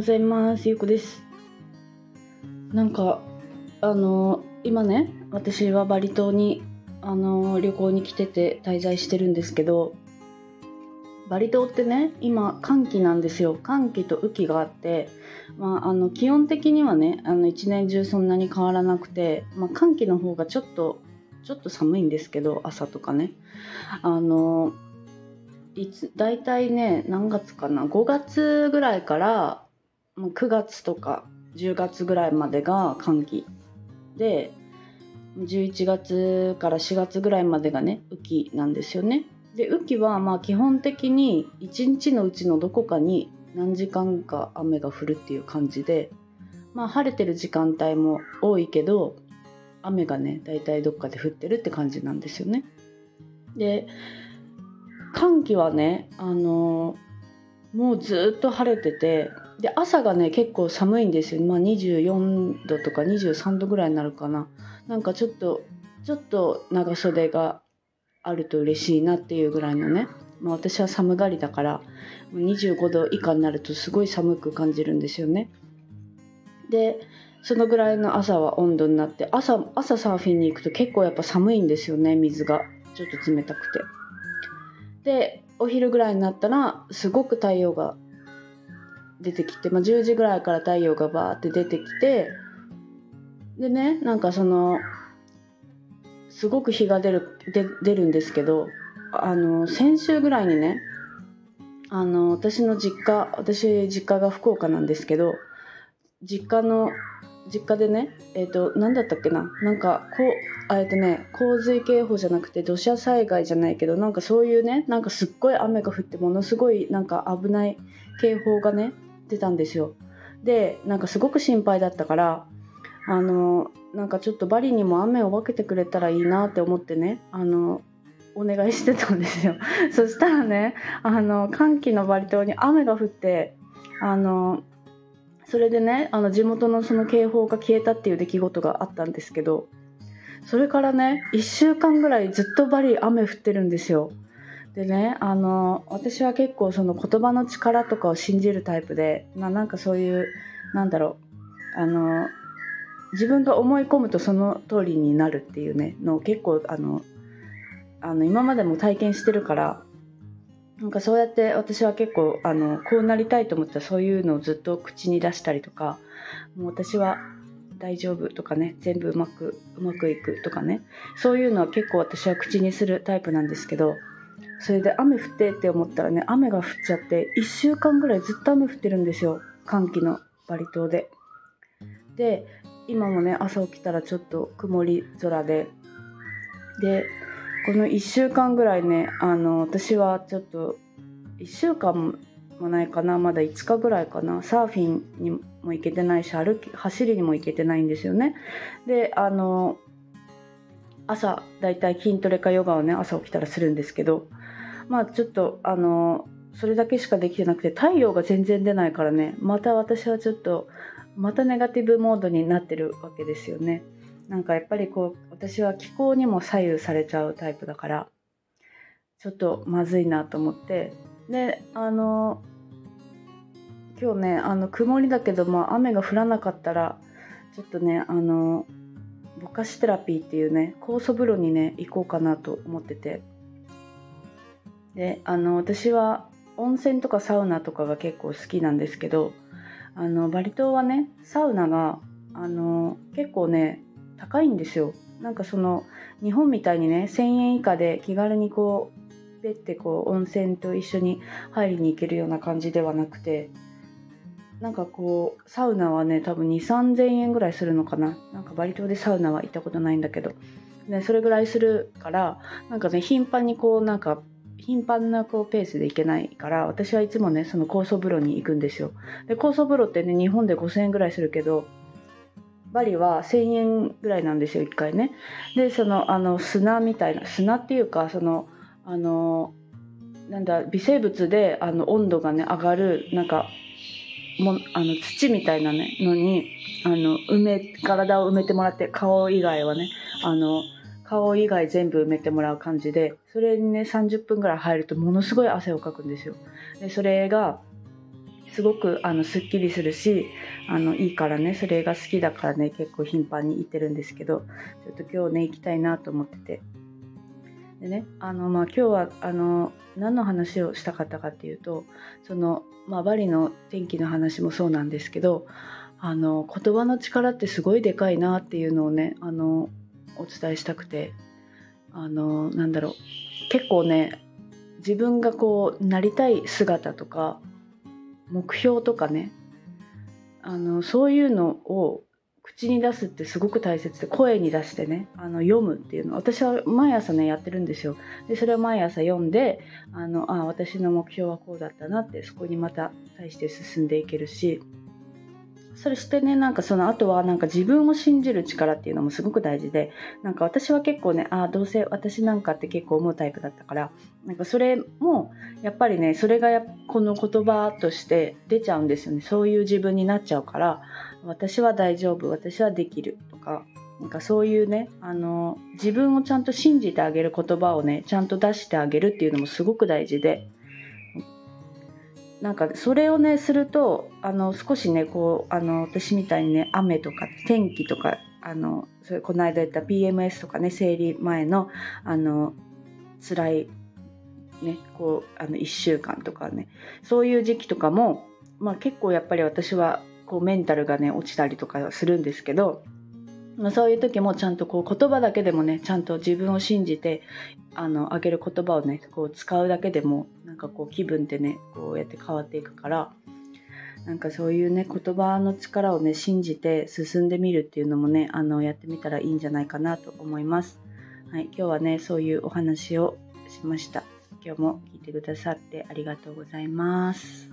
ございます。ゆうこです。なんか、あの、今ね、私はバリ島に、あの、旅行に来てて滞在してるんですけど、バリ島ってね、今、寒気なんですよ。寒気と雨季があって、まあ、あの、気温的にはね、あの、一年中そんなに変わらなくて、まあ、寒気の方がちょっと、ちょっと寒いんですけど、朝とかね。あの、いつ大体ね何月かな？5月ぐらいから9月とか10月ぐらいまでが寒気で11月から4月ぐらいまでがね雨季なんですよね。で雨季はまあ基本的に1日のうちのどこかに何時間か雨が降るっていう感じでまあ晴れてる時間帯も多いけど雨がね大体どっかで降ってるって感じなんですよね。で寒気はね、あのもうずっと晴れててで朝がね結構寒いんですよ、まあ、24度とか23度ぐらいになるかな。なんかちょっとちょっと長袖があると嬉しいなっていうぐらいのね、まあ、私は寒がりだから25度以下になるとすごい寒く感じるんですよね。でそのぐらいの朝は温度になって朝朝サーフィンに行くと結構やっぱ寒いんですよね水が。ちょっと冷たくて。でお昼ぐらいになったらすごく太陽が出てきて、まあ、10時ぐらいから太陽がバーって出てきてでねなんかそのすごく日が出るで出るんですけどあの先週ぐらいにねあの私の実家私実家が福岡なんですけど実家の実家でねえっ、ー、と何だったっけななんかこうあえっとね洪水警報じゃなくて土砂災害じゃないけどなんかそういうねなんかすっごい雨が降ってものすごいなんか危ない警報がね出たんですよ。でなんかすごく心配だったからあのなんかちょっとバリにも雨を分けてくれたらいいなって思ってねあのお願いしてたんですよ。そしたらねあの寒気のバリ島に雨が降ってあのそれでねあの地元のその警報が消えたっていう出来事があったんですけどそれからね1週間ぐらいずっとバリ雨降ってるんですよ。でねあの私は結構その言葉の力とかを信じるタイプで、まあ、なんかそういうなんだろうあの自分が思い込むとその通りになるっていうねのを結構あのあの今までも体験してるからなんかそうやって私は結構あのこうなりたいと思ったらそういうのをずっと口に出したりとかもう私は大丈夫とかね全部うまくうまくいくとかねそういうのは結構私は口にするタイプなんですけどそれで雨降ってって思ったらね雨が降っちゃって1週間ぐらいずっと雨降ってるんですよ。寒気のバリ島で。で今もね朝起きたらちょっと曇り空で。でこの1週間ぐらいねあの私はちょっと1週間もないかなまだ5日ぐらいかなサーフィンにも行けてないし歩き走りにも行けてないんですよね。であの朝だいたい筋トレかヨガをね朝起きたらするんですけどまあちょっとあのそれだけしかできてなくて太陽が全然出ないからねまた私はちょっとまたネガティブモードになってるわけですよね。なんかやっぱりこう私は気候にも左右されちゃうタイプだからちょっとまずいなと思って。であの今日ねあの曇りだけど、まあ、雨が降らなかったらちょっとねあのぼかしテラピーっていうね酵素風呂にね行こうかなと思ってて。であの私は温泉とかサウナとかが結構好きなんですけどあのバリ島はねサウナがあの結構ね高いんですよ。なんかその日本みたいにね1000円以下で気軽にこうペッてこう温泉と一緒に入りに行けるような感じではなくてなんかこうサウナはね多分2 3 0 0 0円ぐらいするのかな。なんかバリ島でサウナは行ったことないんだけど、ね、それぐらいするからなんかね頻繁にこうなんか頻繁なこうペースで行けないから私はいつもねその酵素風呂に行くんですよ。で酵素風呂ってね日本で5000円ぐらいするけどバリは1000円ぐらいなんですよ1回ね。でそのあの砂みたいな砂っていうかそのあのなんだ微生物であの温度がね上がるなんかもあの土みたいな、ね、のにあの埋め体を埋めてもらって顔以外はねあの顔以外全部埋めてもらう感じでそれにね30分ぐらい入るとものすごい汗をかくんですよ。でそれがすごくあのすっきりするしあのいいからねそれが好きだからね結構頻繁に行ってるんですけどちょっと今日ね行きたいなと思ってて。でねあの、まあ、今日はあの何の話をしたかったかっていうとその、まあ、バリの天気の話もそうなんですけどあの言葉の力ってすごいでかいなっていうのをねあのお伝えしたくてあのなんだろう結構ね自分がこうなりたい姿とか目標とかねあのそういうのを口に出すってすごく大切で声に出してねあの読むっていうの。私は毎朝ねやってるんですよ。でそれを毎朝読んであのあ私の目標はこうだったなってそこにまた対して進んでいけるし。それしてねなんかその後はなんか自分を信じる力っていうのもすごく大事でなんか私は結構ねああどうせ私なんかって結構思うタイプだったからなんかそれもやっぱりねそれがこの言葉として出ちゃうんですよね。そういう自分になっちゃうから私は大丈夫私はできるとかなんかそういうねあの自分をちゃんと信じてあげる言葉をねちゃんと出してあげるっていうのもすごく大事でなんかそれをねするとあの少しねこうあの私みたいにね雨とか天気とかあのそれこの間言った PMS とかね生理前のあの辛いねこうあの1週間とかねそういう時期とかも、まあ、結構やっぱり私はこうメンタルがね落ちたりとかするんですけどそういう時もちゃんとこう言葉だけでもねちゃんと自分を信じてあのあげる言葉をねこう使うだけでもなんかこう気分ってねこうやって変わっていくからなんかそういうね言葉の力をね信じて進んでみるっていうのもねあのやってみたらいいんじゃないかなと思います。はい、今日はねそういうお話をしました。今日も聞いてくださってありがとうございます。